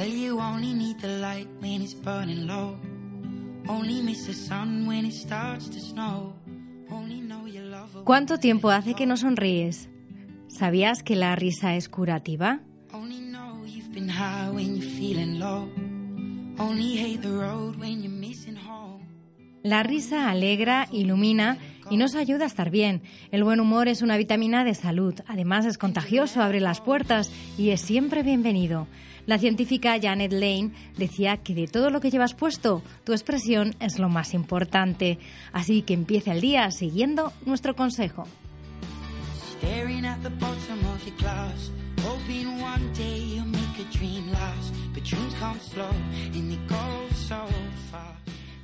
Well, you only need the light when it's burning low. Only miss the sun when it starts to snow. Only know you love her ¿Cuánto tiempo hace que no sonríes? ¿Sabías que la risa es curativa? Only know you've been high when you're feeling low. Only hate the road when you're missing home. La risa alegra, ilumina y nos ayuda a estar bien. El buen humor es una vitamina de salud. Además es contagioso, abre las puertas y es siempre bienvenido. La científica Janet Lane decía que de todo lo que llevas puesto, tu expresión es lo más importante. Así que empieza el día siguiendo nuestro consejo.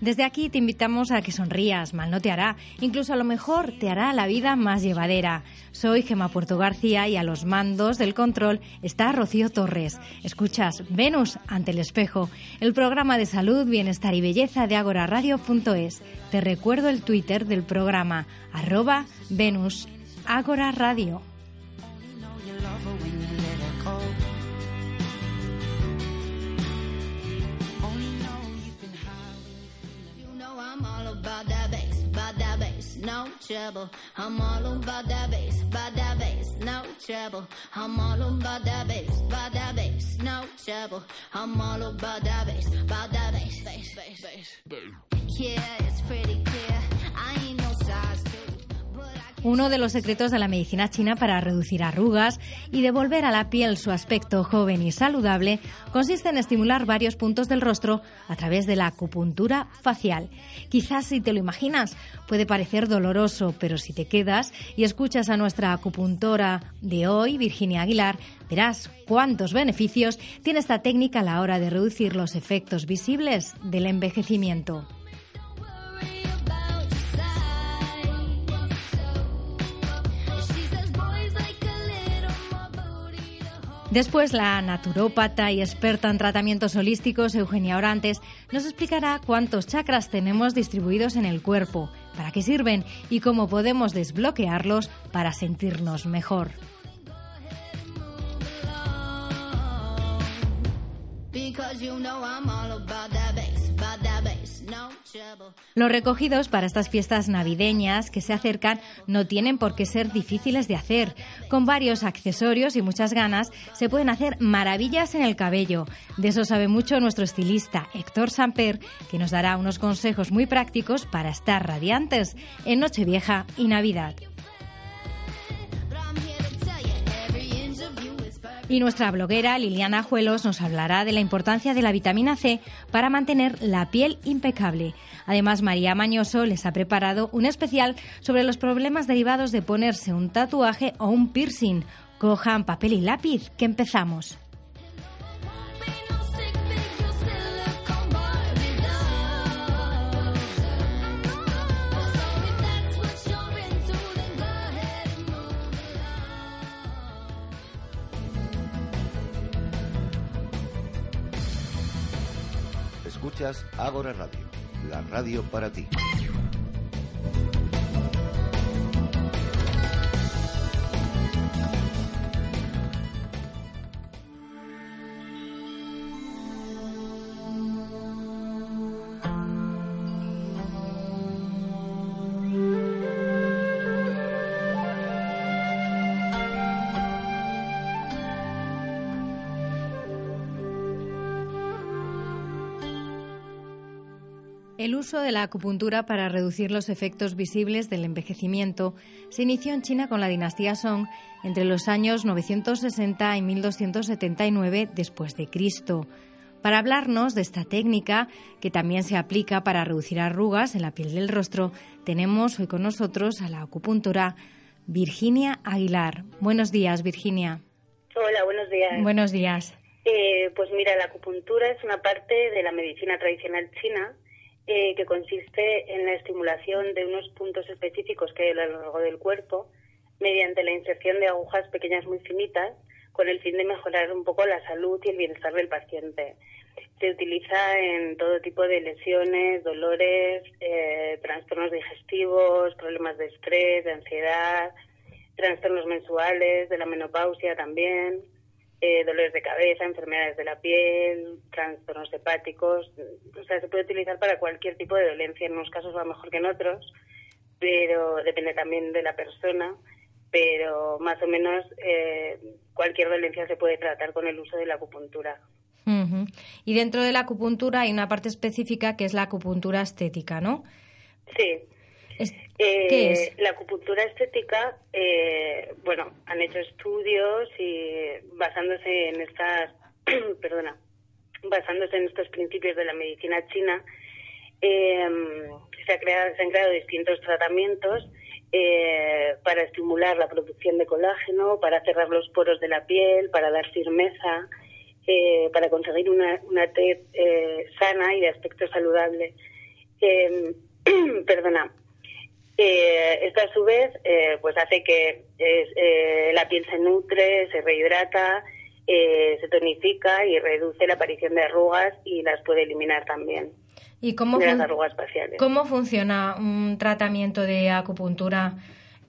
Desde aquí te invitamos a que sonrías, mal no te hará, incluso a lo mejor te hará la vida más llevadera. Soy Gema Puerto García y a los mandos del control está Rocío Torres. Escuchas Venus ante el espejo, el programa de salud, bienestar y belleza de agoraradio.es. Te recuerdo el Twitter del programa, arroba Venus Agora Radio. Trouble. I'm all about that bass, about that bass, no trouble. I'm all about that bass, about that bass, no trouble. I'm all about that bass, about that bass, bass, bass, bass. Yeah, it's pretty Uno de los secretos de la medicina china para reducir arrugas y devolver a la piel su aspecto joven y saludable consiste en estimular varios puntos del rostro a través de la acupuntura facial. Quizás si te lo imaginas puede parecer doloroso, pero si te quedas y escuchas a nuestra acupuntora de hoy, Virginia Aguilar, verás cuántos beneficios tiene esta técnica a la hora de reducir los efectos visibles del envejecimiento. Después, la naturópata y experta en tratamientos holísticos, Eugenia Orantes, nos explicará cuántos chakras tenemos distribuidos en el cuerpo, para qué sirven y cómo podemos desbloquearlos para sentirnos mejor. Los recogidos para estas fiestas navideñas que se acercan no tienen por qué ser difíciles de hacer. Con varios accesorios y muchas ganas se pueden hacer maravillas en el cabello. De eso sabe mucho nuestro estilista Héctor Samper, que nos dará unos consejos muy prácticos para estar radiantes en Nochevieja y Navidad. Y nuestra bloguera Liliana Ajuelos nos hablará de la importancia de la vitamina C para mantener la piel impecable. Además, María Mañoso les ha preparado un especial sobre los problemas derivados de ponerse un tatuaje o un piercing. Cojan papel y lápiz, que empezamos. Escuchas Ágora Radio, la radio para ti. Uso de la acupuntura para reducir los efectos visibles del envejecimiento se inició en China con la dinastía Song entre los años 960 y 1279 después de Cristo. Para hablarnos de esta técnica, que también se aplica para reducir arrugas en la piel del rostro, tenemos hoy con nosotros a la acupuntora Virginia Aguilar. Buenos días, Virginia. Hola, buenos días. Buenos días. Eh, pues mira, la acupuntura es una parte de la medicina tradicional china eh, que consiste en la estimulación de unos puntos específicos que hay a lo largo del cuerpo mediante la inserción de agujas pequeñas muy finitas con el fin de mejorar un poco la salud y el bienestar del paciente. Se utiliza en todo tipo de lesiones, dolores, eh, trastornos digestivos, problemas de estrés, de ansiedad, trastornos mensuales, de la menopausia también. Eh, dolores de cabeza, enfermedades de la piel, trastornos hepáticos. O sea, se puede utilizar para cualquier tipo de dolencia. En unos casos va mejor que en otros, pero depende también de la persona. Pero más o menos eh, cualquier dolencia se puede tratar con el uso de la acupuntura. Ujú. Y dentro de la acupuntura hay una parte específica que es la acupuntura estética, ¿no? Sí. Es- Eh. La acupuntura estética, eh, bueno, han hecho estudios y basándose en estas, perdona, basándose en estos principios de la medicina china, eh, se, ha creado, se han creado distintos tratamientos eh, para estimular la producción de colágeno, para cerrar los poros de la piel, para dar firmeza, eh, para conseguir una, una tez eh, sana y de aspecto saludable. Eh, perdona. Eh, esto a su vez eh, pues hace que eh, la piel se nutre, se rehidrata, eh, se tonifica y reduce la aparición de arrugas y las puede eliminar también ¿Y cómo, de las fun- arrugas faciales. cómo funciona un tratamiento de acupuntura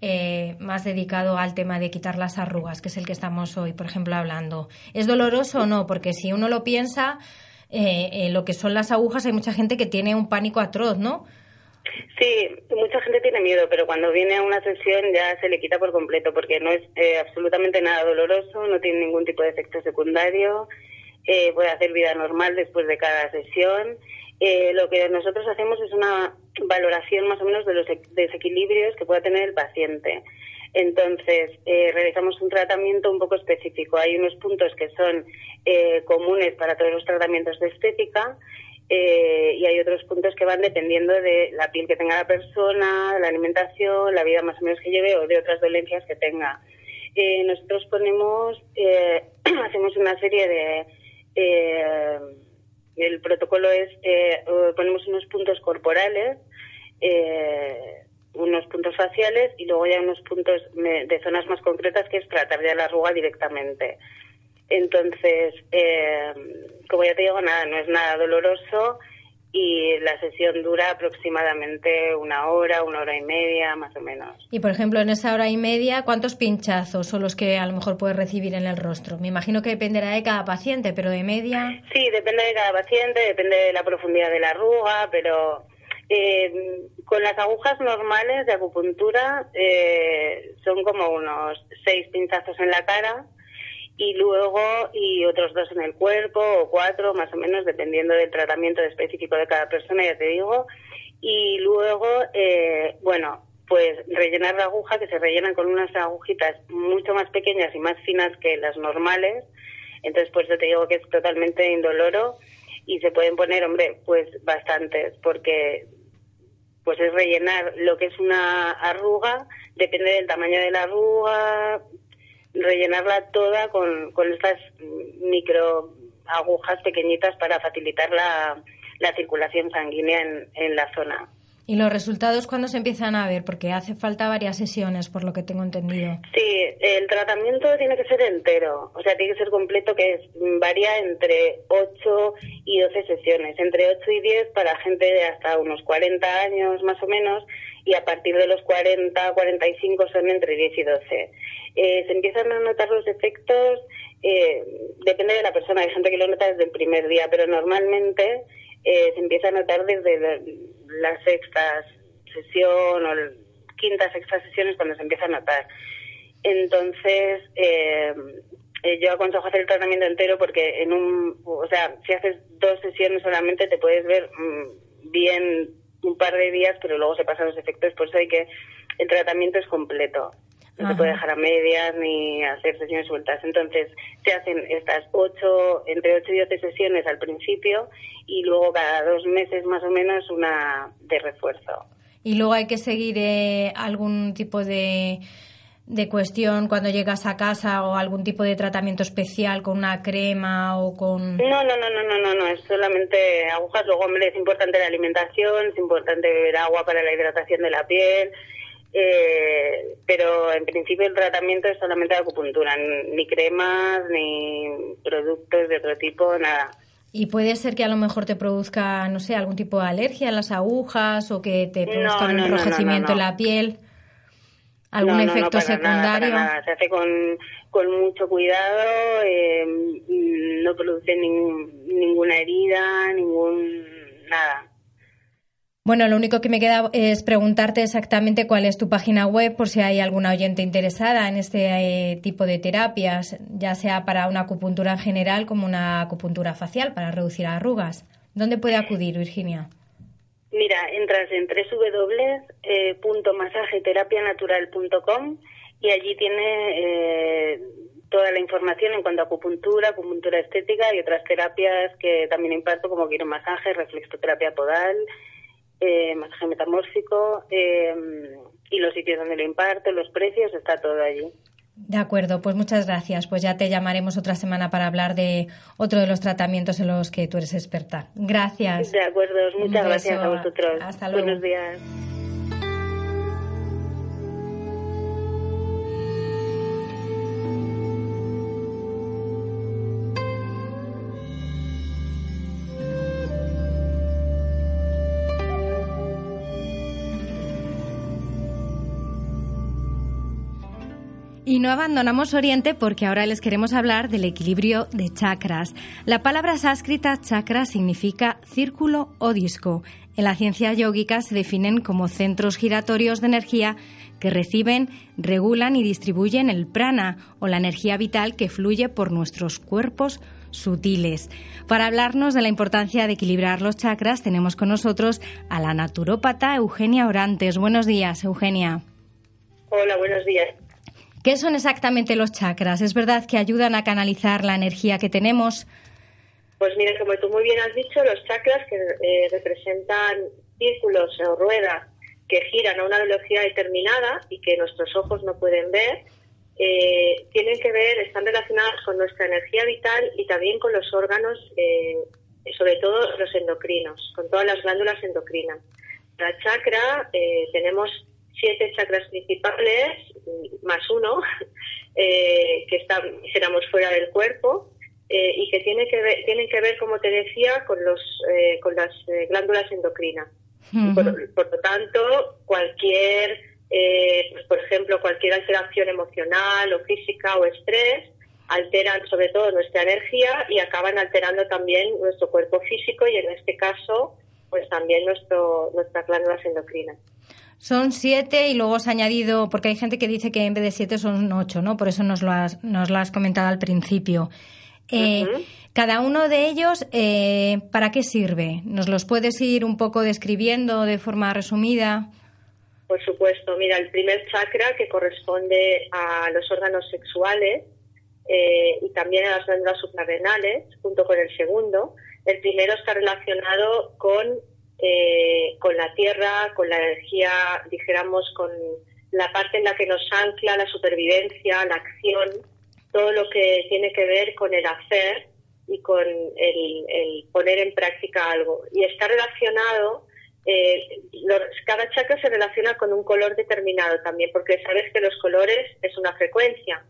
eh, más dedicado al tema de quitar las arrugas, que es el que estamos hoy, por ejemplo, hablando? ¿Es doloroso o no? Porque si uno lo piensa, lo que son las agujas, hay mucha gente que tiene un pánico atroz, ¿no? Sí, mucha gente tiene miedo, pero cuando viene a una sesión ya se le quita por completo porque no es eh, absolutamente nada doloroso, no tiene ningún tipo de efecto secundario, eh, puede hacer vida normal después de cada sesión. Eh, lo que nosotros hacemos es una valoración más o menos de los desequilibrios que pueda tener el paciente. Entonces, eh, realizamos un tratamiento un poco específico. Hay unos puntos que son eh, comunes para todos los tratamientos de estética eh, y hay otros puntos que van dependiendo de la piel que tenga la persona, la alimentación, la vida más o menos que lleve o de otras dolencias que tenga. Eh, nosotros ponemos, eh, hacemos una serie de... eh, el protocolo es, eh, ponemos unos puntos corporales, eh, unos puntos faciales y luego ya unos puntos de zonas más concretas que es tratar ya la arruga directamente. Entonces, eh, como ya te digo, nada, no es nada doloroso y la sesión dura aproximadamente una hora, una hora y media, más o menos. Y, por ejemplo, en esa hora y media, ¿cuántos pinchazos son los que a lo mejor puedes recibir en el rostro? Me imagino que dependerá de cada paciente, pero de media... Sí, depende de cada paciente, depende de la profundidad de la arruga, pero eh, con las agujas normales de acupuntura eh, son como unos seis pinchazos en la cara y luego y otros dos en el cuerpo o cuatro más o menos dependiendo del tratamiento específico de cada persona ya te digo. Y luego eh, bueno pues rellenar la aguja que se rellenan con unas agujitas mucho más pequeñas y más finas que las normales. Entonces pues yo te digo que es totalmente indoloro y se pueden poner hombre pues bastantes porque pues es rellenar lo que es una arruga depende del tamaño de la arruga rellenarla toda con, con estas micro agujas pequeñitas para facilitar la, la circulación sanguínea en, en la zona. ¿Y los resultados cuándo se empiezan a ver? Porque hace falta varias sesiones, por lo que tengo entendido. Sí, el tratamiento tiene que ser entero, o sea, tiene que ser completo, que es, varía entre 8 y 12 sesiones, entre 8 y 10 para gente de hasta unos 40 años más o menos, y a partir de los 40, 45 son entre 10 y 12. Eh, se empiezan a notar los efectos, eh, depende de la persona, hay gente que lo nota desde el primer día, pero normalmente eh, se empieza a notar desde la, la sexta sesión o la quinta, sexta sesión es cuando se empieza a notar. Entonces, eh, yo aconsejo hacer el tratamiento entero porque en un, o sea, si haces dos sesiones solamente te puedes ver mm, bien un par de días, pero luego se pasan los efectos, por eso hay que, el tratamiento es completo. No Ajá. se puede dejar a medias ni hacer sesiones sueltas. Entonces, se hacen estas ocho, entre ocho y doce sesiones al principio y luego cada dos meses más o menos una de refuerzo. Y luego hay que seguir eh, algún tipo de, de cuestión cuando llegas a casa o algún tipo de tratamiento especial con una crema o con... No, no, no, no, no, no, no, es solamente agujas. Luego, hombre, es importante la alimentación, es importante beber agua para la hidratación de la piel, eh, pero en principio el tratamiento es solamente de acupuntura, ni cremas, ni productos de otro tipo, nada. Y puede ser que a lo mejor te produzca, no sé, algún tipo de alergia a las agujas o que te produzca un no, no, no, enrojecimiento no. en la piel. ¿Algún No, no, efecto no, para nada, secundario? para nada. Se hace con, con mucho cuidado, eh, mm, no produce nin- ninguna herida, ningún. nada. Bueno, lo único que me queda es preguntarte exactamente cuál es tu página web por si hay alguna oyente interesada en este eh, tipo de terapias, ya sea para una acupuntura en general como una acupuntura facial para reducir arrugas. ¿Dónde puede acudir, Virginia? Mira, entras en www.masajeterapianatural.com y allí tiene eh, toda la información en cuanto a acupuntura, acupuntura estética y otras terapias que también imparto como quiromasaje, reflexoterapia podal, eh, masaje metamórfico eh, y los sitios donde lo imparto, los precios, está todo allí. De acuerdo, pues muchas gracias. Pues ya te llamaremos otra semana para hablar de otro de los tratamientos en los que tú eres experta. Gracias. De acuerdo, muchas gracias a vosotros. Hasta luego. Buenos días. Y no abandonamos Oriente porque ahora les queremos hablar del equilibrio de chakras. La palabra sánscrita chakra significa círculo o disco. En la ciencia yógica se definen como centros giratorios de energía que reciben, regulan y distribuyen el prana o la energía vital que fluye por nuestros cuerpos sutiles. Para hablarnos de la importancia de equilibrar los chakras tenemos con nosotros a la naturópata Eugenia Orantes. Buenos días, Eugenia. Hola, buenos días. ¿Qué son exactamente los chakras? ¿Es verdad que ayudan a canalizar la energía que tenemos? Pues mira, como tú muy bien has dicho, los chakras que eh, representan círculos o ruedas que giran a una velocidad determinada y que nuestros ojos no pueden ver, eh, tienen que ver, están relacionadas con nuestra energía vital y también con los órganos, eh, sobre todo los endocrinos, con todas las glándulas endocrinas. La chakra, eh, tenemos siete chakras principales, más uno, eh, que dijéramos, fuera del cuerpo, eh, y que, tiene que ver, tienen que ver, como te decía, con, los, eh, con las eh, glándulas endocrinas. Por, por lo tanto, cualquier, eh, pues, por ejemplo, cualquier alteración emocional o física o estrés alteran sobre todo nuestra energía y acaban alterando también nuestro cuerpo físico y en este caso, pues también nuestro, nuestras glándulas endocrinas. Son siete y luego has añadido, porque hay gente que dice que en vez de siete son ocho, ¿no? Por eso nos lo has, nos lo has comentado al principio. Eh. Cada uno de ellos, eh, ¿para qué sirve? ¿Nos los puedes ir un poco describiendo de forma resumida? Por supuesto, mira, el primer chakra que corresponde a los órganos sexuales eh, y también a las glándulas suprarrenales, junto con el segundo. El primero está relacionado con, eh, con la tierra, con la energía, dijéramos, con la parte en la que nos ancla la supervivencia, la acción, todo lo que tiene que ver con el hacer y con el, el poner en práctica algo. Y está relacionado eh, los- cada chakra se relaciona con un color determinado también, porque sabes que los colores es una frecuencia.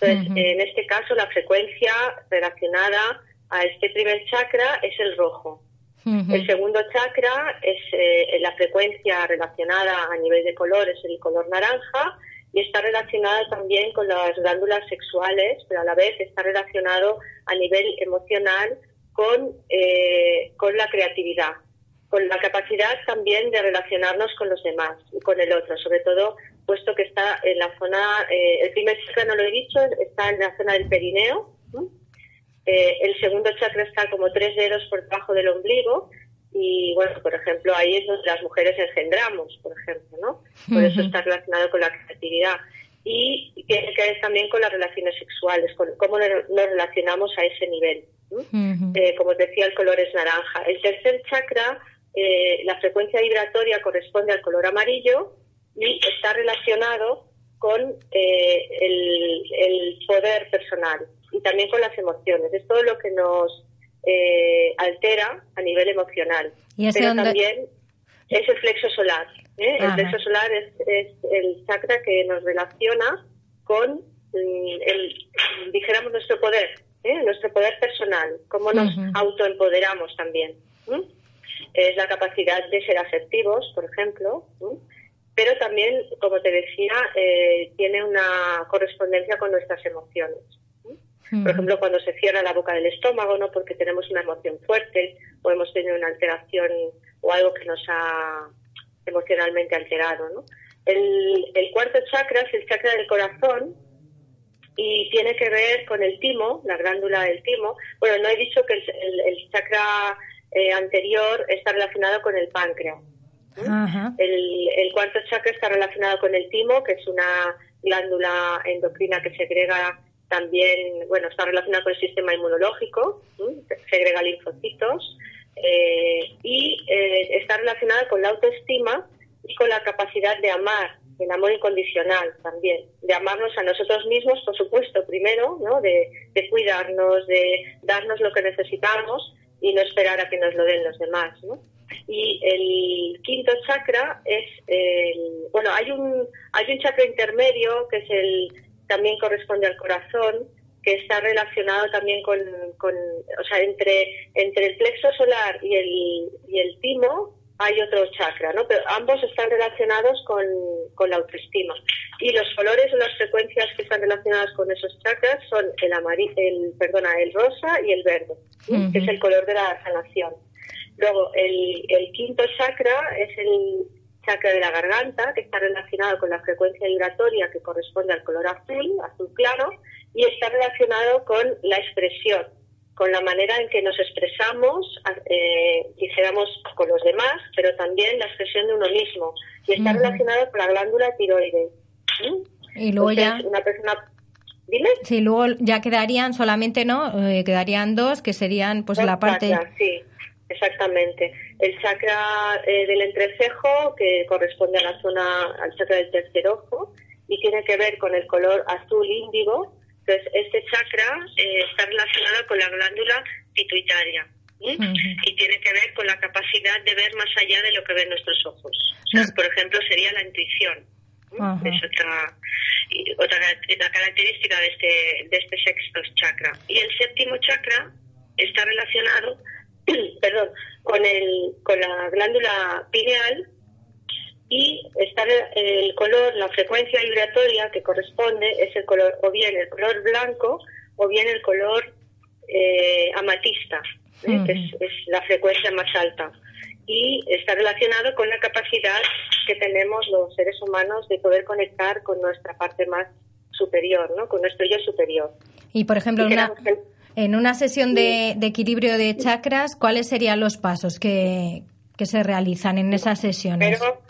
Entonces, en este caso, la frecuencia relacionada a este primer chakra es el rojo. El segundo chakra es eh, la frecuencia relacionada a nivel de color, es el color naranja, y está relacionado también con las glándulas sexuales, pero a la vez está relacionado a nivel emocional con, eh, con la creatividad, con la capacidad también de relacionarnos con los demás y con el otro, sobre todo puesto que está en la zona, eh, el primer chakra no lo he dicho, está en la zona del perineo. Eh, el segundo chakra está como tres dedos por debajo del ombligo y, bueno, por ejemplo, ahí es donde las mujeres engendramos, por ejemplo, ¿no? Por eso está relacionado con la creatividad. Y tiene que ver también con las relaciones sexuales, con cómo nos relacionamos a ese nivel. Eh, como os decía, el color es naranja. El tercer chakra, eh, la frecuencia vibratoria corresponde al color amarillo y está relacionado con eh, el, el poder personal y también con las emociones. Es todo lo que nos eh, altera a nivel emocional. ¿Y ese Pero también es el flexo solar. ¿eh? El Ajá. flexo solar es, es el chakra que nos relaciona con mm, el, dijéramos, nuestro poder, ¿eh? nuestro poder personal, cómo nos Ujú. autoempoderamos también. Es la capacidad de ser asertivos, por ejemplo, pero también, como te decía, eh, tiene una correspondencia con nuestras emociones. Por ejemplo, cuando se cierra la boca del estómago, ¿no? Porque tenemos una emoción fuerte o hemos tenido una alteración o algo que nos ha emocionalmente alterado, ¿no? El, el cuarto chakra es el chakra del corazón y tiene que ver con el timo, la glándula del timo. Bueno, no he dicho que el, el, chakra eh, anterior está relacionado con el páncreas. El, el, cuarto chakra está relacionado con el timo, que es una glándula endocrina que segrega también, bueno, está relacionada con el sistema inmunológico, segrega linfocitos, eh, y eh, está relacionada con la autoestima y con la capacidad de amar, el amor incondicional también, de amarnos a nosotros mismos, por supuesto, primero, ¿no? de, de cuidarnos, de darnos lo que necesitamos y no esperar a que nos lo den los demás. ¿no? Y el quinto chakra es, el, bueno, hay un, hay un chakra intermedio que es el también corresponde al corazón, que está relacionado también con, con o sea, entre, entre el plexo solar y el, y el timo hay otro chakra, ¿no? Pero ambos están relacionados con, con la autoestima. Y los colores o las frecuencias que están relacionadas con esos chakras son el amarillo, el, perdona, el rosa y el verde, que es el color de la sanación. Luego, el, el quinto chakra es el chakra de la garganta, que está relacionado con la frecuencia vibratoria que corresponde al color azul, azul claro, y está relacionado con la expresión, con la manera en que nos expresamos, eh, dijéramos, con los demás, pero también la expresión de uno mismo. Y está relacionado con la glándula tiroides. Y luego ya... Una persona... Dime. Sí, luego ya quedarían solamente, ¿no? Eh, quedarían dos, que serían pues la parte... sí, exactamente el chakra eh, del entrecejo, que corresponde a la zona, al chakra del tercer ojo, y tiene que ver con el color azul índigo. Entonces, este chakra eh, está relacionado con la glándula pituitaria y tiene que ver con la capacidad de ver más allá de lo que ven nuestros ojos. por ejemplo, sería la intuición. Es otra, otra característica de este, de este sexto chakra. Y el séptimo chakra está relacionado perdón, con, el, con la glándula pineal y está el color, la frecuencia vibratoria que corresponde es el color, o bien el color blanco o bien el color eh, amatista, ¿eh? que es, la frecuencia más alta. Y está relacionado con la capacidad que tenemos los seres humanos de poder conectar con nuestra parte más superior, ¿no? con nuestro yo superior. Y, por ejemplo, una... En una sesión de, equilibrio de chakras, ¿cuáles serían los pasos que, se realizan en esas sesiones? Primero,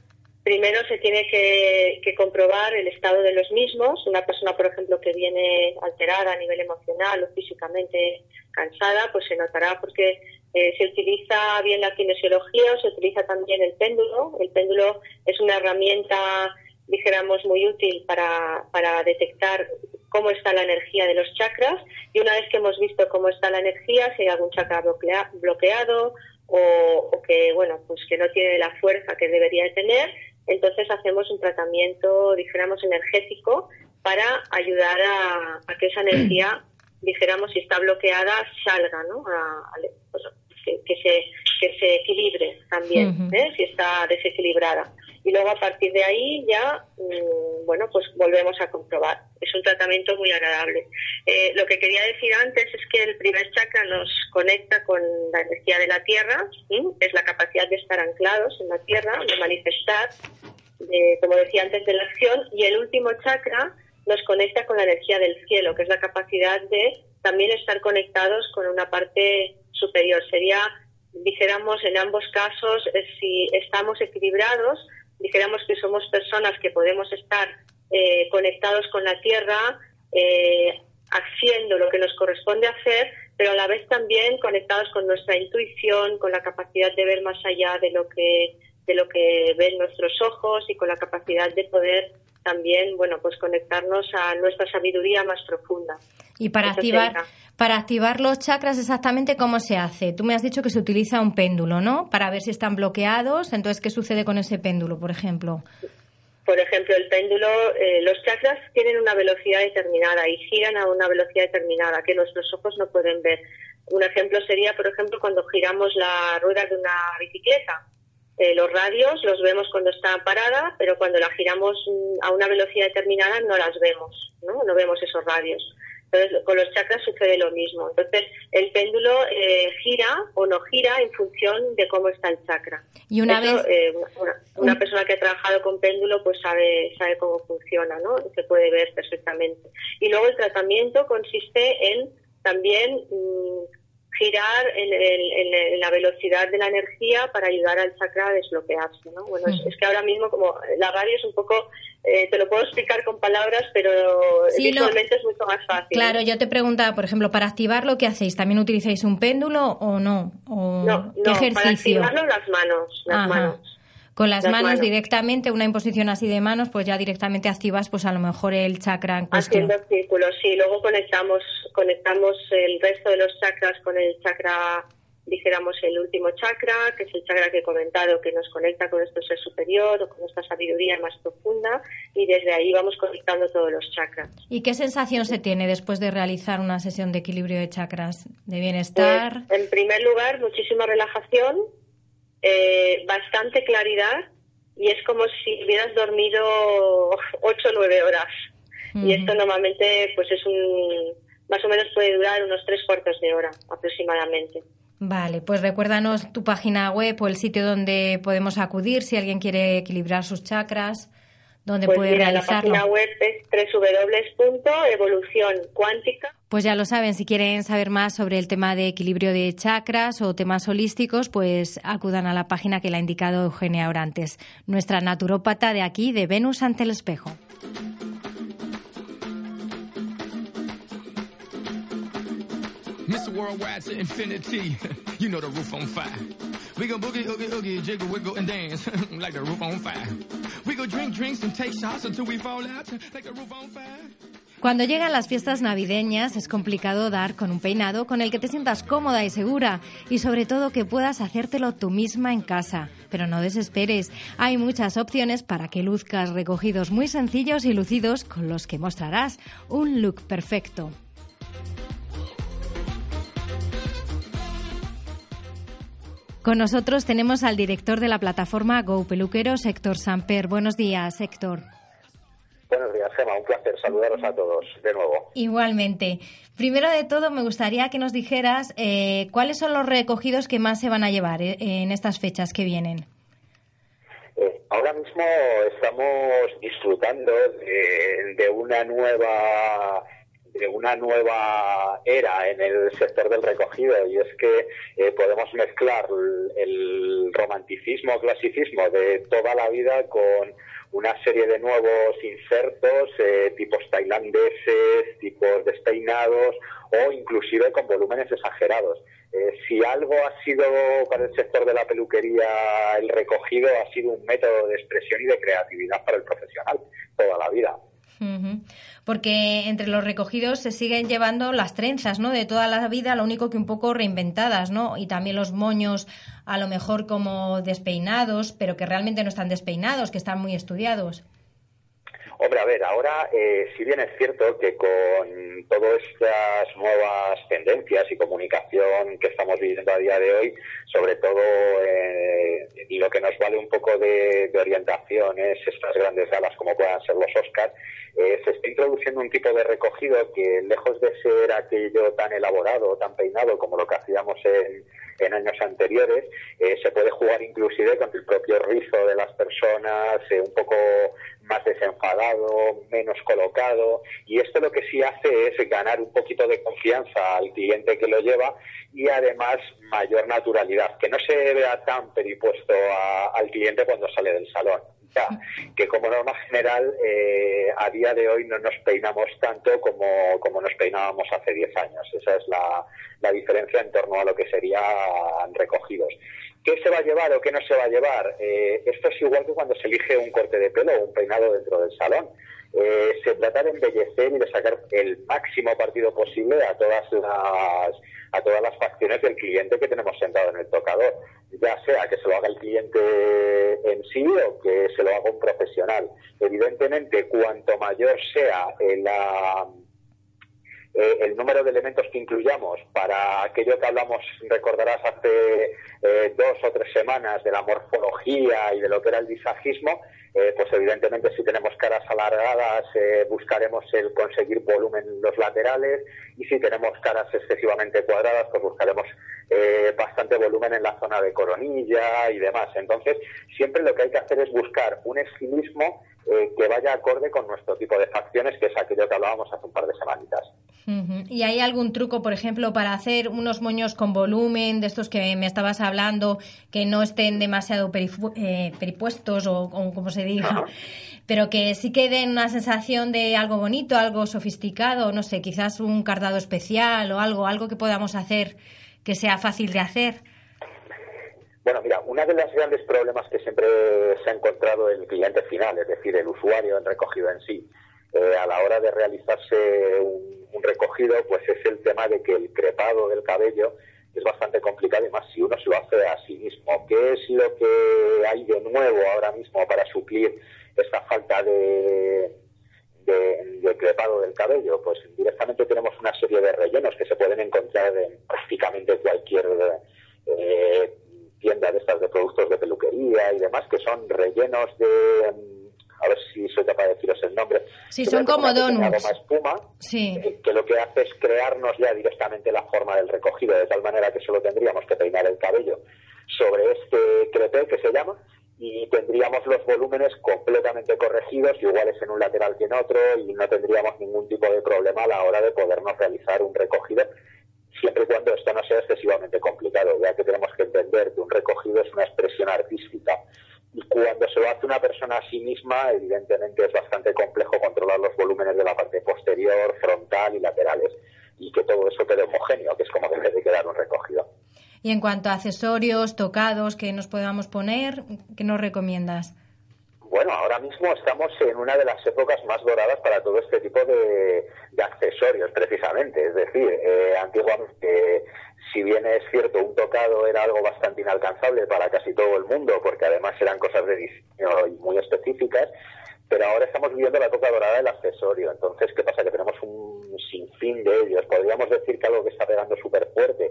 primero se tiene que, comprobar el estado de los mismos. Una persona, por ejemplo, que viene alterada a nivel emocional o físicamente cansada, pues se notará porque eh, se utiliza bien la kinesiología o se utiliza también el péndulo. El péndulo es una herramienta dijéramos, muy útil para, para detectar cómo está la energía de los chakras y una vez que hemos visto cómo está la energía, si hay algún chakra bloqueado o, que, bueno, pues que no tiene la fuerza que debería de tener, entonces hacemos un tratamiento, dijéramos, energético para ayudar a, que esa energía, dijéramos, si está bloqueada, salga, ¿no? Pues, que, se, que se equilibre también, ¿eh? si está desequilibrada y luego a partir de ahí ya, mm, bueno, pues volvemos a comprobar. Es un tratamiento muy agradable. Eh, lo que quería decir antes es que el primer chakra nos conecta con la energía de la tierra, es la capacidad de estar anclados en la tierra, de manifestar, como decía antes, de la acción, y el último chakra nos conecta con la energía del cielo, que es la capacidad de también estar conectados con una parte superior. Sería dijéramos en ambos casos, eh, si estamos equilibrados, dijéramos que somos personas que podemos estar eh, conectados con la tierra, eh, haciendo lo que nos corresponde hacer, pero a la vez también conectados con nuestra intuición, con la capacidad de ver más allá de lo que de lo que ven nuestros ojos y con la capacidad de poder también, bueno, pues conectarnos a nuestra sabiduría más profunda. Y para activar, para activar los chakras exactamente cómo se hace. Tú me has dicho que se utiliza un péndulo, ¿no? Para ver si están bloqueados. Entonces, ¿qué sucede con ese péndulo, por ejemplo? Por ejemplo, el péndulo, eh, los chakras tienen una velocidad determinada y giran a una velocidad determinada que nuestros ojos no pueden ver. Un ejemplo sería, por ejemplo, cuando giramos la rueda de una bicicleta. Eh, los radios los vemos cuando está parada, pero cuando la giramos mm, a una velocidad determinada no las vemos, ¿no? No vemos esos radios. Entonces, con los chakras sucede lo mismo. Entonces, el péndulo eh, gira o no gira en función de cómo está el chakra. Y una vez... Eh, una, persona que ha trabajado con péndulo pues sabe, sabe cómo funciona, ¿no? Se puede ver perfectamente. Y luego el tratamiento consiste en también mm, girar en, la velocidad de la energía para ayudar al chakra a desbloquearse. ¿no? Bueno, es, que ahora mismo como la radio es un poco, eh, te lo puedo explicar con palabras, pero visualmente es mucho más fácil. Claro, yo te preguntaba, por ejemplo, para activarlo, ¿qué hacéis? ¿También utilizáis un péndulo o no? ¿O no, no, para activarlo las manos, las manos. Con las, manos, directamente, una imposición así de manos, pues ya directamente activas pues a lo mejor el chakra en cuestión. Haciendo círculos, sí. Luego conectamos, conectamos el resto de los chakras con el chakra, dijéramos el último chakra, que es el chakra que he comentado, que nos conecta con nuestro ser superior o con nuestra sabiduría más profunda, y desde ahí vamos conectando todos los chakras. ¿Y qué sensación se tiene después de realizar una sesión de equilibrio de chakras? ¿De bienestar? Pues, en primer lugar, muchísima relajación eh, bastante claridad y es como si hubieras dormido 8 o 9 horas. Y esto normalmente pues es un, más o menos puede durar unos tres cuartos de hora aproximadamente. Vale, pues recuérdanos tu página web o el sitio donde podemos acudir si alguien quiere equilibrar sus chakras, donde pues puede realizarlo. La página web es www.evolucioncuántica pues ya lo saben, si quieren saber más sobre el tema de equilibrio de chakras o temas holísticos, pues acudan a la página que le ha indicado Eugenia Orantes, nuestra naturópata de aquí, de Venus ante el espejo. Cuando llegan las fiestas navideñas es complicado dar con un peinado con el que te sientas cómoda y segura y sobre todo que puedas hacértelo tú misma en casa. Pero no desesperes, hay muchas opciones para que luzcas recogidos muy sencillos y lucidos con los que mostrarás un look perfecto. Con nosotros tenemos al director de la plataforma Go Peluqueros, Héctor Samper. Buenos días, Héctor. Buenos días, Gemma. Un placer saludaros a todos de nuevo. Igualmente. Primero de todo, me gustaría que nos dijeras eh, cuáles son los recogidos que más se van a llevar eh, en estas fechas que vienen. Eh, ahora mismo estamos disfrutando de, una nueva de una nueva era en el sector del recogido y es que podemos mezclar el romanticismo, clasicismo de toda la vida con una serie de nuevos insertos, eh, tipos tailandeses, tipos despeinados o inclusive con volúmenes exagerados. Eh, si algo ha sido para el sector de la peluquería el recogido, ha sido un método de expresión y de creatividad para el profesional toda la vida porque entre los recogidos se siguen llevando las trenzas, ¿no? De toda la vida, lo único que un poco reinventadas, ¿no? Y también los moños, a lo mejor como despeinados, pero que realmente no están despeinados, que están muy estudiados. Hombre, a ver, ahora, eh, si bien es cierto que con todas estas nuevas tendencias y comunicación que estamos viviendo a día de hoy, sobre todo eh, lo que nos vale un poco de, orientación es estas grandes galas como puedan ser los Oscars, eh, se está introduciendo un tipo de recogido que lejos de ser aquello tan elaborado tan peinado como lo que hacíamos en, en años anteriores, se puede jugar inclusive con el propio rizo de las personas, un poco más desenfadado, menos colocado, y esto lo que sí hace es ganar un poquito de confianza al cliente que lo lleva y además mayor naturalidad, que no se vea tan peripuesto al cliente cuando sale del salón. Ya, que como norma general eh, a día de hoy no nos peinamos tanto como, como nos peinábamos hace 10 años. Esa es la, la diferencia en torno a lo que serían recogidos. ¿Qué se va a llevar o qué no se va a llevar? Eh, esto es igual que cuando se elige un corte de pelo o un peinado dentro del salón. Eh, se trata de embellecer y de sacar el máximo partido posible a todas las a todas las facciones del cliente que tenemos sentado en el tocador, ya sea que se lo haga el cliente en sí o que se lo haga un profesional. Evidentemente, cuanto mayor sea la eh, el número de elementos que incluyamos para aquello que hablamos, recordarás, hace eh, dos o tres semanas de la morfología y de lo que era el visajismo, eh, pues evidentemente si tenemos caras alargadas buscaremos el conseguir volumen en los laterales y si tenemos caras excesivamente cuadradas pues buscaremos bastante volumen en la zona de coronilla y demás. Entonces siempre lo que hay que hacer es buscar un estilismo que vaya acorde con nuestro tipo de facciones, que es aquello que hablábamos hace un par de semanitas. ¿Y hay algún truco, por ejemplo, para hacer unos moños con volumen, de estos que me estabas hablando, que no estén demasiado eh, peripuestos o, como se diga, pero que sí que den una sensación de algo bonito, algo sofisticado, no sé, quizás un cardado especial o algo, algo que podamos hacer que sea fácil de hacer? Bueno, mira, uno de los grandes problemas que siempre se ha encontrado el cliente final, es decir, el usuario en recogido en sí, eh, a la hora de realizarse un, recogido, pues es el tema de que el crepado del cabello es bastante complicado y más si uno se lo hace a sí mismo. ¿Qué es lo que hay de nuevo ahora mismo para suplir esta falta de, de, crepado del cabello? Pues directamente tenemos una serie de rellenos que se pueden encontrar en prácticamente cualquier eh, tienda de estas de productos de peluquería y demás, que son rellenos de a ver si soy capaz de deciros el nombre. Sí, son como donuts. espuma, eh, que lo que hace es crearnos ya directamente la forma del recogido, de tal manera que solo tendríamos que peinar el cabello sobre este crepé que se llama y tendríamos los volúmenes completamente corregidos, iguales en un lateral que en otro, y no tendríamos ningún tipo de problema a la hora de podernos realizar un recogido, siempre y cuando esto no sea excesivamente complicado, ya que tenemos que entender que un recogido es una expresión artística y cuando se lo hace una persona a sí misma, evidentemente es bastante complejo controlar los volúmenes de la parte posterior, frontal y laterales, y que todo eso quede homogéneo, que es como debe de quedar un recogido. Y en cuanto a accesorios, tocados que nos podamos poner, ¿qué nos recomiendas? Bueno, ahora mismo estamos en una de las épocas más doradas para todo este tipo de, accesorios, precisamente. Es decir, eh, antiguamente si bien es cierto, un tocado era algo bastante inalcanzable para casi todo el mundo, porque además eran cosas de diseño muy específicas, pero ahora estamos viviendo la época dorada del accesorio. Entonces, ¿qué pasa? Que tenemos un sinfín de ellos. Podríamos decir que algo que está pegando súper fuerte,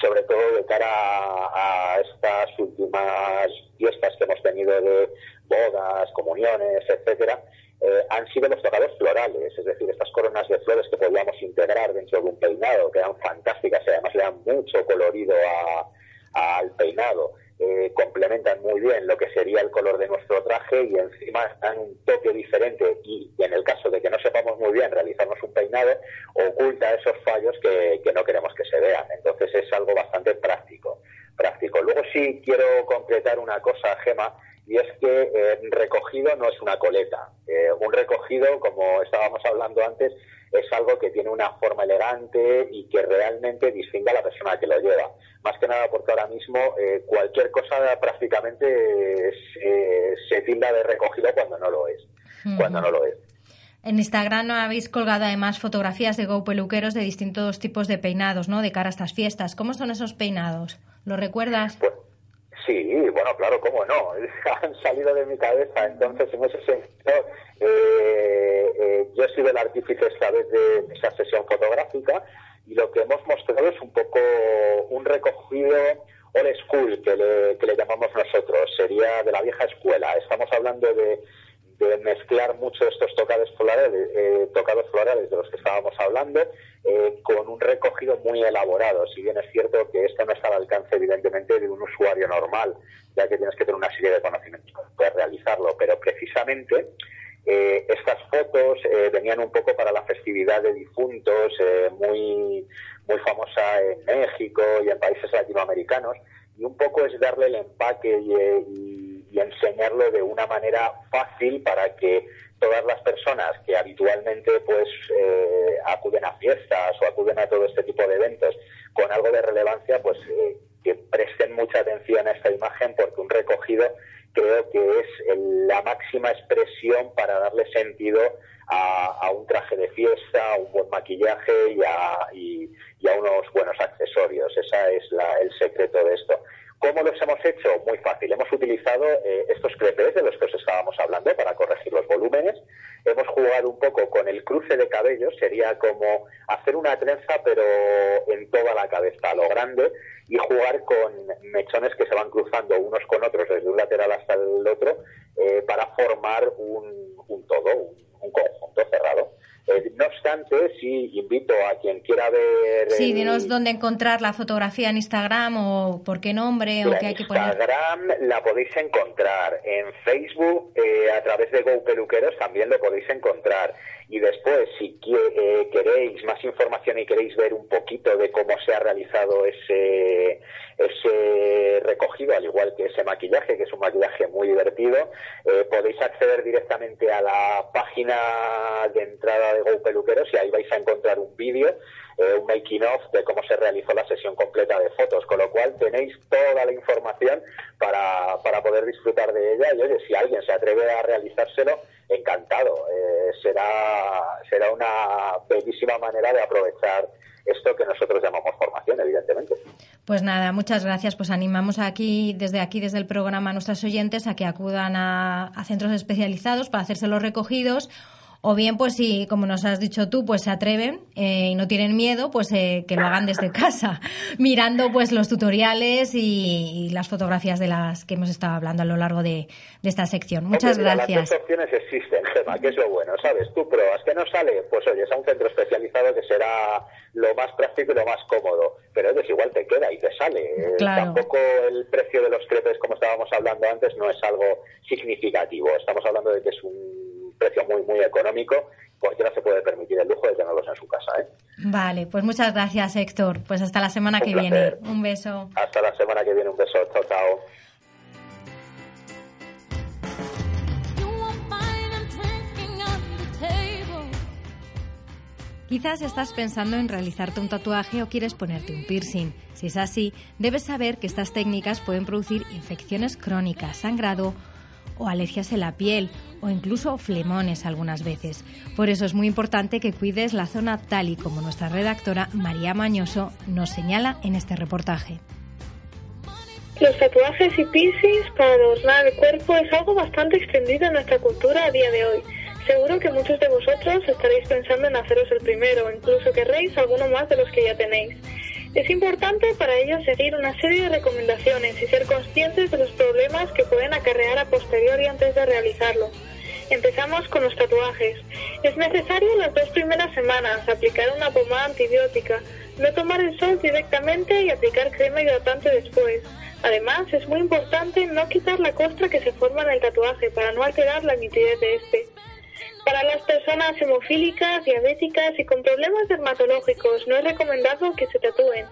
sobre todo de cara a, estas últimas fiestas que hemos tenido de bodas, comuniones, etcétera, eh, han sido los tocados florales, es decir, estas coronas de flores que podíamos integrar dentro de un peinado, que eran fantásticas y además le dan mucho colorido al peinado. Eh, complementan muy bien lo que sería el color de nuestro traje y encima dan un toque diferente y, en el caso de que no sepamos muy bien realizarnos un peinado, oculta esos fallos que, no queremos que se vean. Entonces es algo bastante práctico. práctico. Luego sí quiero concretar una cosa, Gema, y es que eh, recogido no es una coleta. Eh, un recogido, como estábamos hablando antes, es algo que tiene una forma elegante y que realmente distingue a la persona que lo lleva. Más que nada porque ahora mismo eh, cualquier cosa prácticamente se tilda de recogido cuando no lo es. Cuando no lo es. En Instagram habéis colgado además fotografías de Go peluqueros de distintos tipos de peinados, ¿no? De cara a estas fiestas. ¿Cómo son esos peinados? ¿Lo recuerdas? Pues, Sí, bueno, claro, cómo no. Han salido de mi cabeza. Entonces, en ese sentido, eh, eh, yo he sido el artífice esta vez de esa sesión fotográfica y lo que hemos mostrado es un poco un recogido old school que le, que le llamamos nosotros. Sería de la vieja escuela. Estamos hablando de de mezclar mucho estos tocados florales, eh, tocados florales de los que estábamos hablando eh, con un recogido muy elaborado. Si bien es cierto que esto no está al alcance, evidentemente, de un usuario normal, ya que tienes que tener una serie de conocimientos para realizarlo, pero precisamente eh, estas fotos venían un poco para la festividad de difuntos, muy, muy famosa en México y en países latinoamericanos, y un poco es darle el empaque y y enseñarlo de una manera fácil para que todas las personas que habitualmente pues eh, acuden a fiestas o acuden a todo este tipo de eventos con algo de relevancia pues eh, que presten mucha atención a esta imagen porque un recogido creo que es la máxima expresión para darle sentido a, un traje de fiesta, a un buen maquillaje y a, y, a unos buenos accesorios. Ese es la, el secreto de esto. ¿Cómo los hemos hecho? Muy fácil. Hemos utilizado eh, estos crepes de los que os estábamos hablando para corregir los volúmenes. hemos jugado un poco con el cruce de cabellos, sería como hacer una trenza pero en toda la cabeza, a lo grande, y jugar con mechones que se van cruzando unos con otros desde un lateral hasta el otro eh, para formar un, todo, un conjunto cerrado. Eh, no obstante, sí invito a quien quiera ver. Sí, dinos dónde encontrar la fotografía en Instagram o por qué nombre o qué hay que poner. Instagram la podéis encontrar. En Facebook, eh, a través de Go Peluqueros, también lo podéis encontrar. Y después, si eh, queréis más información y queréis ver un poquito de cómo se ha realizado ese, ese recogido, al igual que ese maquillaje, que es un maquillaje muy divertido, eh, podéis acceder directamente a la página de entrada de Go Peluqueros y ahí vais a encontrar un vídeo eh, un making of de cómo se realizó la sesión completa de fotos, con lo cual tenéis toda la información para, para poder disfrutar de ella y oye, si alguien se atreve a realizárselo, encantado. Eh, será, será una bellísima manera de aprovechar esto que nosotros llamamos formación, evidentemente. Pues nada, muchas gracias. Pues animamos aquí, desde aquí, desde el programa, a nuestros oyentes a que acudan a, a centros especializados para hacerse los recogidos o bien, pues si, como nos has dicho tú, pues se atreven eh, y no tienen miedo, pues eh, que lo hagan desde casa, mirando pues los tutoriales y, las fotografías de las que hemos estado hablando a lo largo de, esta sección. Muchas gracias. Las opciones existen, Gemma, que es lo bueno, ¿sabes? Tú pruebas que no sale, pues oye, es a un centro especializado que será lo más práctico y lo más cómodo, pero es igual te queda y te sale. Eh, tampoco el precio de los crepes, como estábamos hablando antes, no es algo significativo. Estamos hablando de que es un precio muy, muy económico, cualquiera se puede permitir el lujo de tenerlos en su casa. ¿eh? Vale, pues muchas gracias, Héctor. Pues hasta la semana que viene. Un beso. Hasta la semana que viene, un beso. Chao, chao. Quizás estás pensando en realizarte un tatuaje o quieres ponerte un piercing. Si es así, debes saber que estas técnicas pueden producir infecciones crónicas, sangrado o alergias en la piel o incluso flemones algunas veces. Por eso es muy importante que cuides la zona tal y como nuestra redactora María Mañoso nos señala en este reportaje. Los tatuajes y piercings para adornar el cuerpo es algo bastante extendido en nuestra cultura a día de hoy. Seguro que muchos de vosotros estaréis pensando en haceros el primero, o incluso querréis alguno más de los que ya tenéis. Es importante para ello seguir una serie de recomendaciones y ser conscientes de los problemas que pueden acarrear a posteriori antes de realizarlo. Empezamos con los tatuajes. Es necesario las dos primeras semanas aplicar una pomada antibiótica, no tomar el sol directamente y aplicar crema hidratante después. Además, es muy importante no quitar la costra que se forma en el tatuaje para no alterar la nitidez de este. Para las personas hemofílicas, diabéticas y con problemas dermatológicos no es recomendado que se tatúen.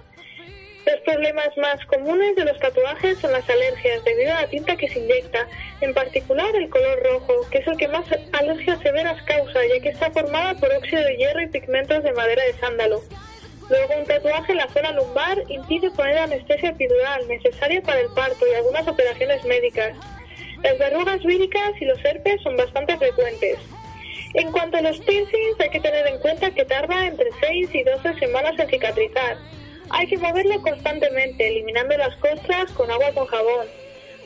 Los problemas más comunes de los tatuajes son las alergias debido a la tinta que se inyecta, en particular el color rojo, que es el que más alergias severas causa, ya que está formada por óxido de hierro y pigmentos de madera de sándalo. Luego, un tatuaje en la zona lumbar impide poner anestesia epidural necesaria para el parto y algunas operaciones médicas. Las verrugas víricas y los herpes son bastante frecuentes. En cuanto a los piercings, hay que tener en cuenta que tarda entre 6 y 12 semanas en cicatrizar. Hay que moverlo constantemente, eliminando las costras con agua con jabón.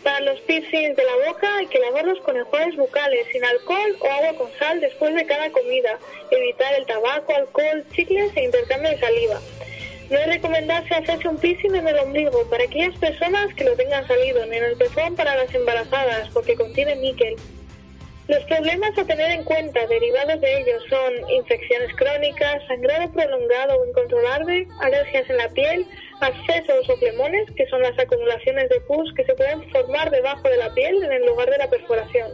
Para los piercings de la boca hay que lavarlos con enjuagues bucales, sin alcohol o agua con sal después de cada comida. Evitar el tabaco, alcohol, chicles e intercambio de saliva. No es recomendarse hacerse un piercing en el ombligo para aquellas personas que lo tengan salido, ni en el pezón para las embarazadas, porque contiene níquel. Los problemas a tener en cuenta derivados de ellos son infecciones crónicas, sangrado prolongado o incontrolable, alergias en la piel, abscesos o plemones, que son las acumulaciones de pus que se pueden formar debajo de la piel en el lugar de la perforación.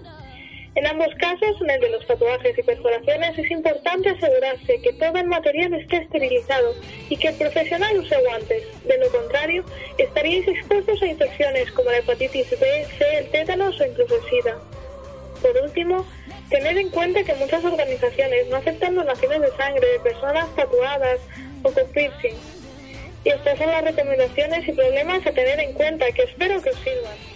En ambos casos, en el de los tatuajes y perforaciones, es importante asegurarse que todo el material esté esterilizado y que el profesional use guantes. De lo contrario, estaríais expuestos a infecciones como la hepatitis B, C, el tétanos o incluso el SIDA. Por último, tener en cuenta que muchas organizaciones no aceptan donaciones de sangre de personas tatuadas o con piercing. Y estas son las recomendaciones y problemas a tener en cuenta que espero que os sirvan.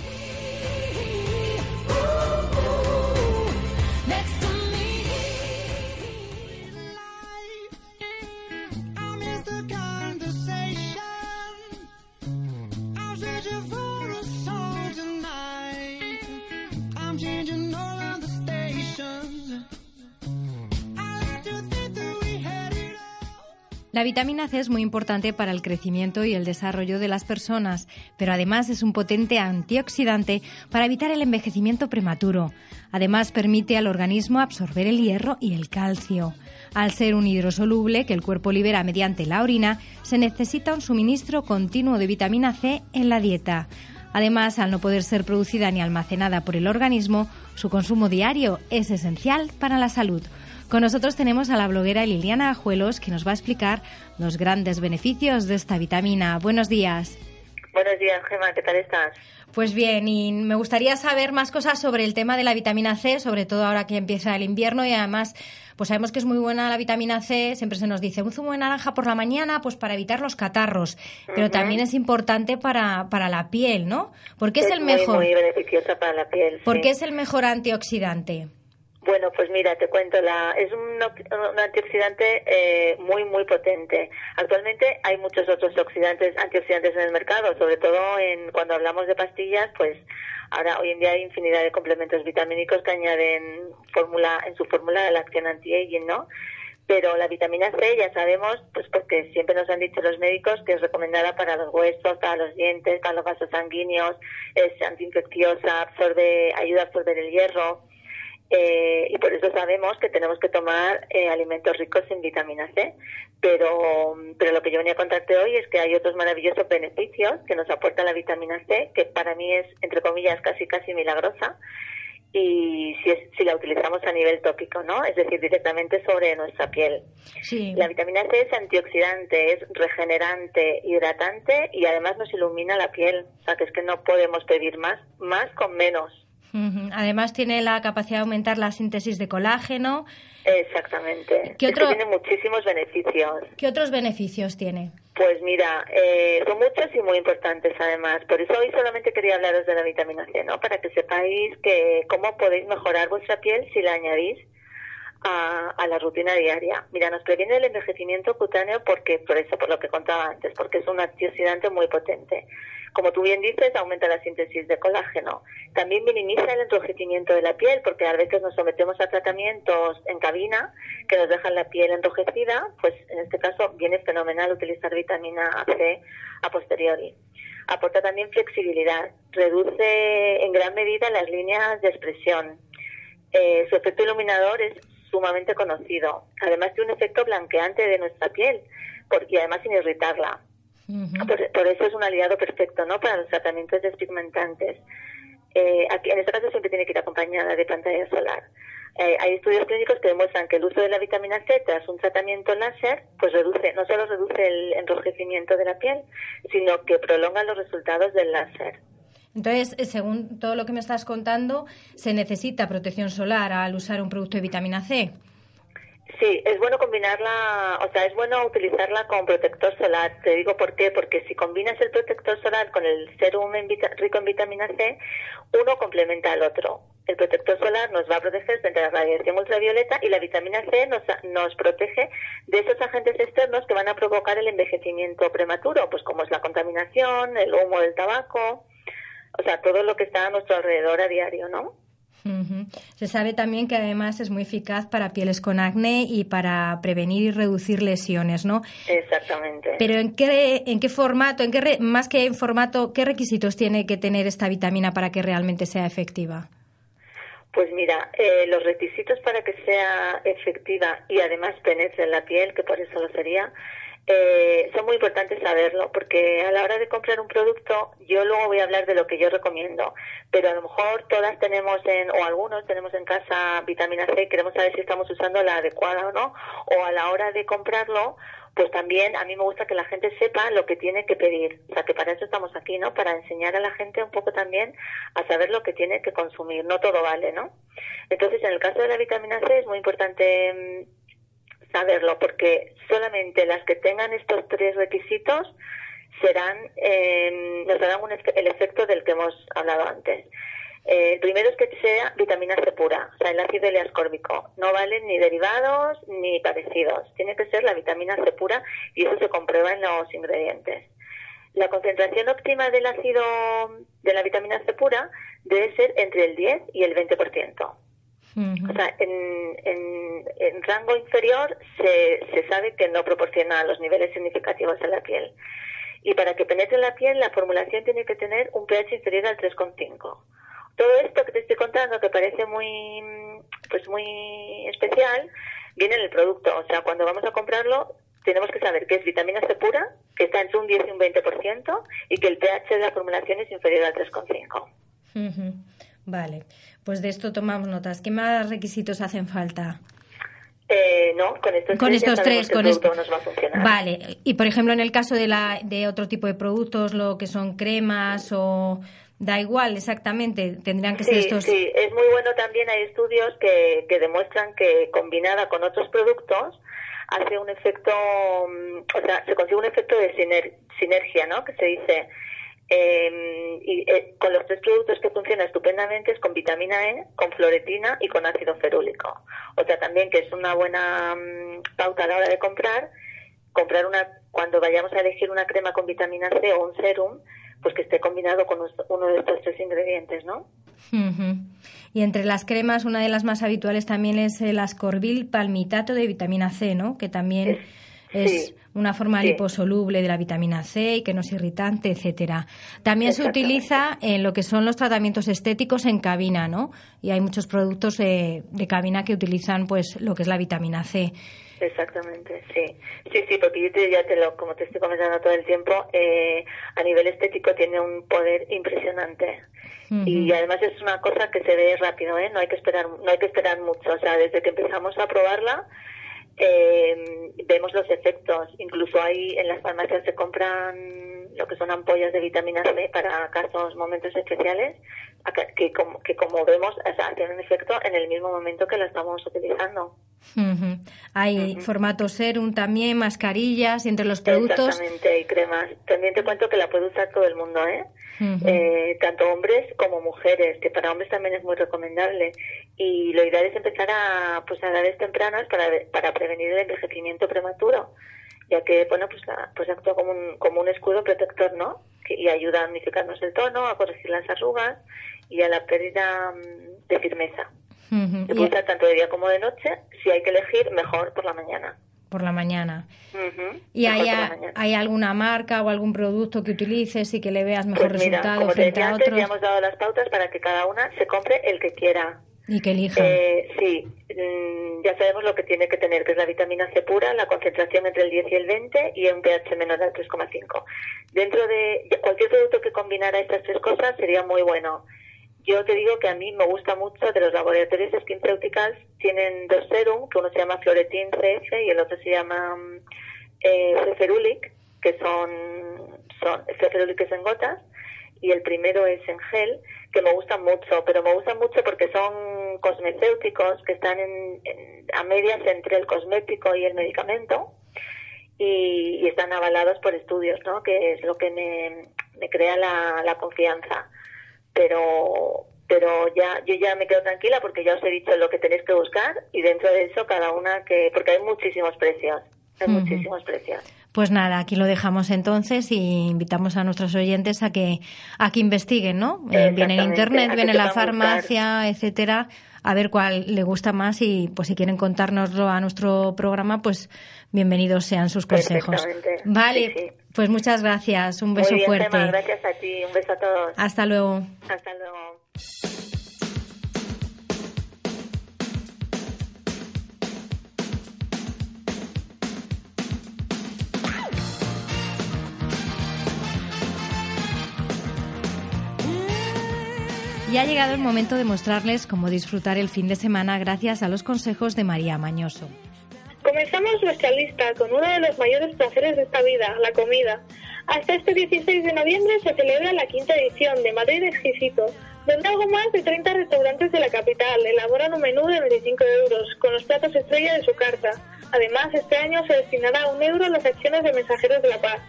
La vitamina C es muy importante para el crecimiento y el desarrollo de las personas, pero además es un potente antioxidante para evitar el envejecimiento prematuro. Además permite al organismo absorber el hierro y el calcio. Al ser un hidrosoluble que el cuerpo libera mediante la orina, se necesita un suministro continuo de vitamina C en la dieta. Además, al no poder ser producida ni almacenada por el organismo, su consumo diario es esencial para la salud. Con nosotros tenemos a la bloguera Liliana Ajuelos, que nos va a explicar los grandes beneficios de esta vitamina. Buenos días. Buenos días, Gemma, ¿qué tal estás? Pues bien, y me gustaría saber más cosas sobre el tema de la vitamina C, sobre todo ahora que empieza el invierno y además, pues sabemos que es muy buena la vitamina C, siempre se nos dice un zumo de naranja por la mañana, pues para evitar los catarros, pero también es importante para, para la piel, ¿no? Porque es, el mejor. Muy beneficiosa para la piel. Porque es el mejor antioxidante. Bueno, pues mira, te cuento, la, es un, antioxidante eh, muy, muy potente. Actualmente hay muchos otros oxidantes, antioxidantes en el mercado, sobre todo en, cuando hablamos de pastillas, pues ahora hoy en día hay infinidad de complementos vitamínicos que añaden fórmula, en su fórmula la acción anti-aging, ¿no? Pero la vitamina C ya sabemos, pues porque siempre nos han dicho los médicos que es recomendada para los huesos, para los dientes, para los vasos sanguíneos, es antiinfecciosa, absorbe, ayuda a absorber el hierro eh, y por eso sabemos que tenemos que tomar eh, alimentos ricos en vitamina C. Pero, pero lo que yo venía a contarte hoy es que hay otros maravillosos beneficios que nos aporta la vitamina C, que para mí es, entre comillas, casi casi milagrosa. Y si, si la utilizamos a nivel tópico, ¿no? Es decir, directamente sobre nuestra piel. Sí. La vitamina C es antioxidante, es regenerante, hidratante y además nos ilumina la piel. O sea, que es que no podemos pedir más, más con menos. Además tiene la capacidad de aumentar la síntesis de colágeno. Exactamente. ¿Qué otro... tiene muchísimos beneficios. ¿Qué otros beneficios tiene? Pues mira, eh, son muchos y muy importantes además. Por eso hoy solamente quería hablaros de la vitamina C, ¿no? Para que sepáis que cómo podéis mejorar vuestra piel si la añadís a, a, la rutina diaria. Mira, nos previene el envejecimiento cutáneo porque, por eso, por lo que contaba antes, porque es un antioxidante muy potente. Como tú bien dices, aumenta la síntesis de colágeno. También minimiza el enrojecimiento de la piel, porque a veces nos sometemos a tratamientos en cabina que nos dejan la piel enrojecida, pues en este caso viene fenomenal utilizar vitamina C a posteriori. Aporta también flexibilidad, reduce en gran medida las líneas de expresión. Eh, su efecto iluminador es sumamente conocido. Además de un efecto blanqueante de nuestra piel, porque además sin irritarla. por, eso es un aliado perfecto, ¿no? Para los tratamientos despigmentantes. Eh, aquí, en este caso siempre tiene que ir acompañada de pantalla solar. Eh, hay estudios clínicos que demuestran que el uso de la vitamina C tras un tratamiento láser, pues reduce, no solo reduce el enrojecimiento de la piel, sino que prolonga los resultados del láser. Entonces, eh, según todo lo que me estás contando, se necesita protección solar al usar un producto de vitamina C. Sí, es bueno combinarla, o sea, es bueno utilizarla con protector solar. Te digo por qué, porque si combinas el protector solar con el serum rico en vitamina C, uno complementa al otro. El protector solar nos va a proteger frente a la radiación ultravioleta y la vitamina C nos, nos protege de esos agentes externos que van a provocar el envejecimiento prematuro, pues como es la contaminación, el humo del tabaco, o sea, todo lo que está a nuestro alrededor a diario, ¿no? Se sabe también que además es muy eficaz para pieles con acné y para prevenir y reducir lesiones, ¿no? Exactamente. Pero ¿en qué, en qué formato, en qué más que en formato, qué requisitos tiene que tener esta vitamina para que realmente sea efectiva? Pues mira, eh, los requisitos para que sea efectiva y además penetre en la piel, que por eso lo sería, eh, son muy importantes saberlo, porque a la hora de comprar un producto, yo luego voy a hablar de lo que yo recomiendo, pero a lo mejor todas tenemos en, o algunos tenemos en casa vitamina C queremos saber si estamos usando la adecuada o no, o a la hora de comprarlo, pues también a mí me gusta que la gente sepa lo que tiene que pedir. O sea, que para eso estamos aquí, ¿no? Para enseñar a la gente un poco también a saber lo que tiene que consumir. No todo vale, ¿no? Entonces, en el caso de la vitamina C es muy importante mm, saberlo, porque solamente las que tengan estos tres requisitos serán, eh, nos darán el efecto del que hemos hablado antes. Eh, el primero es que sea vitamina C pura, o sea, el ácido ascórbico. No valen ni derivados ni parecidos. Tiene que ser la vitamina C pura y eso se comprueba en los ingredientes. La concentración óptima del ácido de la vitamina C pura debe ser entre el 10 y el 20%. O sea, en, en, rango inferior se, se sabe que no proporciona los niveles significativos en la piel. Y para que penetre en la piel, la formulación tiene que tener un pH inferior al 3,5. Todo esto que te estoy contando, que parece muy, pues muy especial, viene en el producto. O sea, cuando vamos a comprarlo, tenemos que saber que es vitamina C pura, que está entre un 10 y un 20%, y que el pH de la formulación es inferior al 3,5. Vale, pues de esto tomamos notas. ¿Qué más requisitos hacen falta? Eh, no, con estos con tres, estos tres con esto nos va a funcionar. Vale, y por ejemplo en el caso de, la, de otro tipo de productos, lo que son cremas o da igual exactamente, tendrían que ser estos. Sí, es muy bueno también, hay estudios que, que demuestran que combinada con otros productos hace un efecto, mm, o sea, se consigue un efecto de sinergia, ¿no? Que se dice eh, y eh, con los tres productos que funcionan estupendamente es con vitamina E, con floretina y con ácido ferúlico. O sea, también que es una buena mm, pauta a la hora de comprar, comprar una, cuando vayamos a elegir una crema con vitamina C o un serum, pues que esté combinado con uno de estos tres ingredientes, ¿no? Y entre las cremas, una de las más habituales también es el ascorbil palmitato de vitamina C, ¿no? Que también es una forma liposoluble de la vitamina C y que no es irritante, etcétera. También se utiliza en lo que son los tratamientos estéticos en cabina, ¿no? Y hay muchos productos de, cabina que utilizan pues lo que es la vitamina C. Exactamente, sí. Sí, sí, porque yo te, ya te lo, como te estoy comentando todo el tiempo, eh, a nivel estético tiene un poder impresionante. Y además es una cosa que se ve rápido, ¿eh? No hay que esperar, no hay que esperar mucho. O sea, desde que empezamos a probarla, eh, vemos los efectos. Incluso hay en las farmacias se compran lo que son ampollas de vitamina C para casos, momentos especiales, que como, que como vemos hacen un efecto en el mismo momento que la estamos utilizando. Hay formato serum también, mascarillas y entre los productos. Exactamente, y cremas. También te cuento que la puede usar todo el mundo, ¿eh? eh, tanto hombres como mujeres, que para hombres también es muy recomendable. Y lo ideal es empezar a, pues, a edades tempranas para, para prevenir el envejecimiento prematuro, ya que, bueno, pues, pues actúa como un, como un escudo protector, ¿no? y ayuda a unificarnos el tono, a corregir las arrugas y a la pérdida mm, de firmeza. Se puede usar tanto de día como de noche. Si hay que elegir, mejor por la mañana. Por la mañana. ¿Y hay, hay alguna marca o algún producto que utilices y que le veas mejor pues resultado como frente a otros? ya hemos dado las pautas para que cada una se compre el que quiera. Y que elija. Eh, sí, mm, ya sabemos lo que tiene que tener, que es la vitamina C pura, la concentración entre el 10 y el 20 y un pH menor al 3,5. Dentro de cualquier producto que combinara estas tres cosas sería muy bueno. Yo te digo que a mí me gusta mucho de los laboratorios SkinCeuticals, tienen dos serum, que uno se llama Floretin CF y el otro se llama eh, Feferulic, que son, son Feferulic es en gotas, y el primero es en gel, que me gustan mucho, pero me gustan mucho porque son cosmecéuticos que están en, a medias entre el cosmético y el medicamento y, están avalados por estudios, ¿no? Que es lo que me, me crea la, la confianza. Pero pero ya yo ya me quedo tranquila porque ya os he dicho lo que tenéis que buscar y dentro de eso cada una que porque hay muchísimos precios hay muchísimos precios pues nada, aquí lo dejamos entonces y invitamos a nuestros oyentes a que a que investiguen, ¿no? Eh, viene en internet, viene en la farmacia, etcétera, a ver cuál le gusta más y pues si quieren contárnoslo a nuestro programa, pues bienvenidos sean sus consejos. Vale, pues muchas gracias, un beso fuerte. gracias a ti, un beso a todos. Hasta luego. Hasta luego. Y ha llegado el momento de mostrarles cómo disfrutar el fin de semana gracias a los consejos de María Mañoso. Comenzamos nuestra lista con uno de los mayores placeres de esta vida, la comida. Hasta este 16 de noviembre se celebra la quinta edición de Madrid Exquisito, donde algo más de 30 restaurantes de la capital elaboran un menú de 25 euros con los platos estrella de su carta. Además, este año se destinará un euro a las acciones de Mensajeros de la Paz.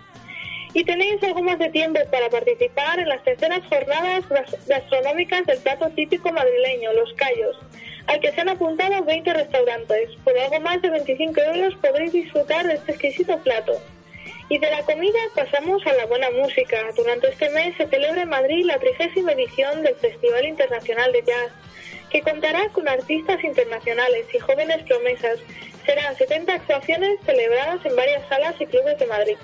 Y tenéis algo más de tiempo para participar en las terceras jornadas gastronómicas del plato típico madrileño, Los Callos, al que se han apuntado 20 restaurantes. Por algo más de 25 euros podréis disfrutar de este exquisito plato. Y de la comida pasamos a la buena música. Durante este mes se celebra en Madrid la trigésima edición del Festival Internacional de Jazz, que contará con artistas internacionales y jóvenes promesas. Serán 70 actuaciones celebradas en varias salas y clubes de Madrid.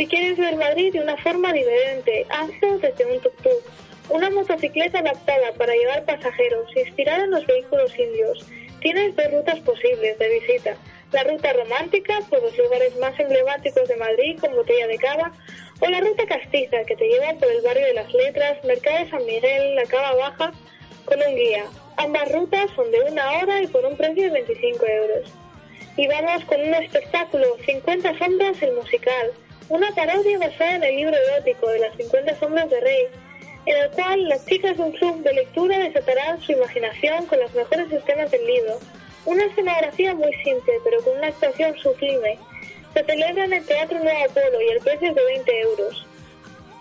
Si quieres ver Madrid de una forma diferente, hazlo desde un tuk-tuk, una motocicleta adaptada para llevar pasajeros, inspirada en los vehículos indios. Tienes dos rutas posibles de visita. La ruta romántica por los lugares más emblemáticos de Madrid con botella de cava o la ruta castiza que te lleva por el barrio de las letras, Mercado de San Miguel, la Cava Baja con un guía. Ambas rutas son de una hora y por un precio de 25 euros. Y vamos con un espectáculo, 50 sombras el musical, una parodia basada en el libro erótico de las 50 sombras de Rey, en el cual las chicas de un club de lectura desatarán su imaginación con las mejores escenas del libro. Una escenografía muy simple, pero con una actuación sublime. Se celebra en el Teatro Nuevo Polo y el precio es de 20 euros.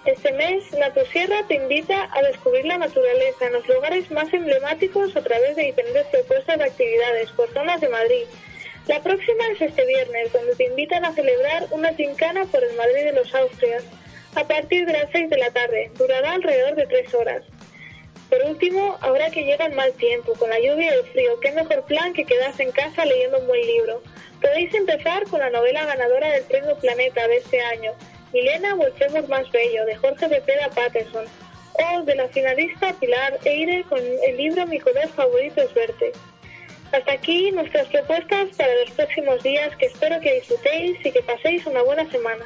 Este mes, Sierra te invita a descubrir la naturaleza en los lugares más emblemáticos a través de diferentes propuestas de actividades por zonas de Madrid. La próxima es este viernes, donde te invitan a celebrar una tincana por el Madrid de los Austrias, a partir de las 6 de la tarde. Durará alrededor de 3 horas. Por último, ahora que llega el mal tiempo, con la lluvia y el frío, qué mejor plan que quedarse en casa leyendo un buen libro. Podéis empezar con la novela ganadora del Premio Planeta de este año, Milena o el Fémur más bello, de Jorge Pepeda Patterson, o de la finalista Pilar Eire con el libro Mi color favorito es verte. Hasta aquí nuestras propuestas para los próximos días que espero que disfrutéis y que paséis una buena semana.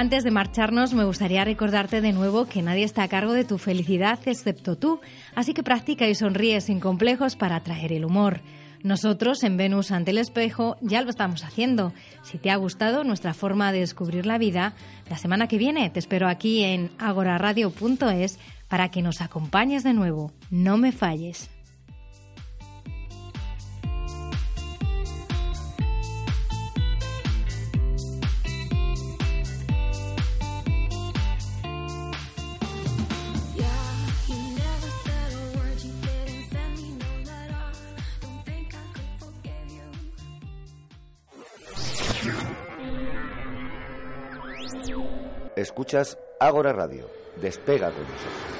Antes de marcharnos, me gustaría recordarte de nuevo que nadie está a cargo de tu felicidad excepto tú, así que practica y sonríe sin complejos para atraer el humor. Nosotros en Venus ante el espejo ya lo estamos haciendo. Si te ha gustado nuestra forma de descubrir la vida, la semana que viene te espero aquí en agoraradio.es para que nos acompañes de nuevo. No me falles. Escuchas Ágora Radio. Despega con nosotros.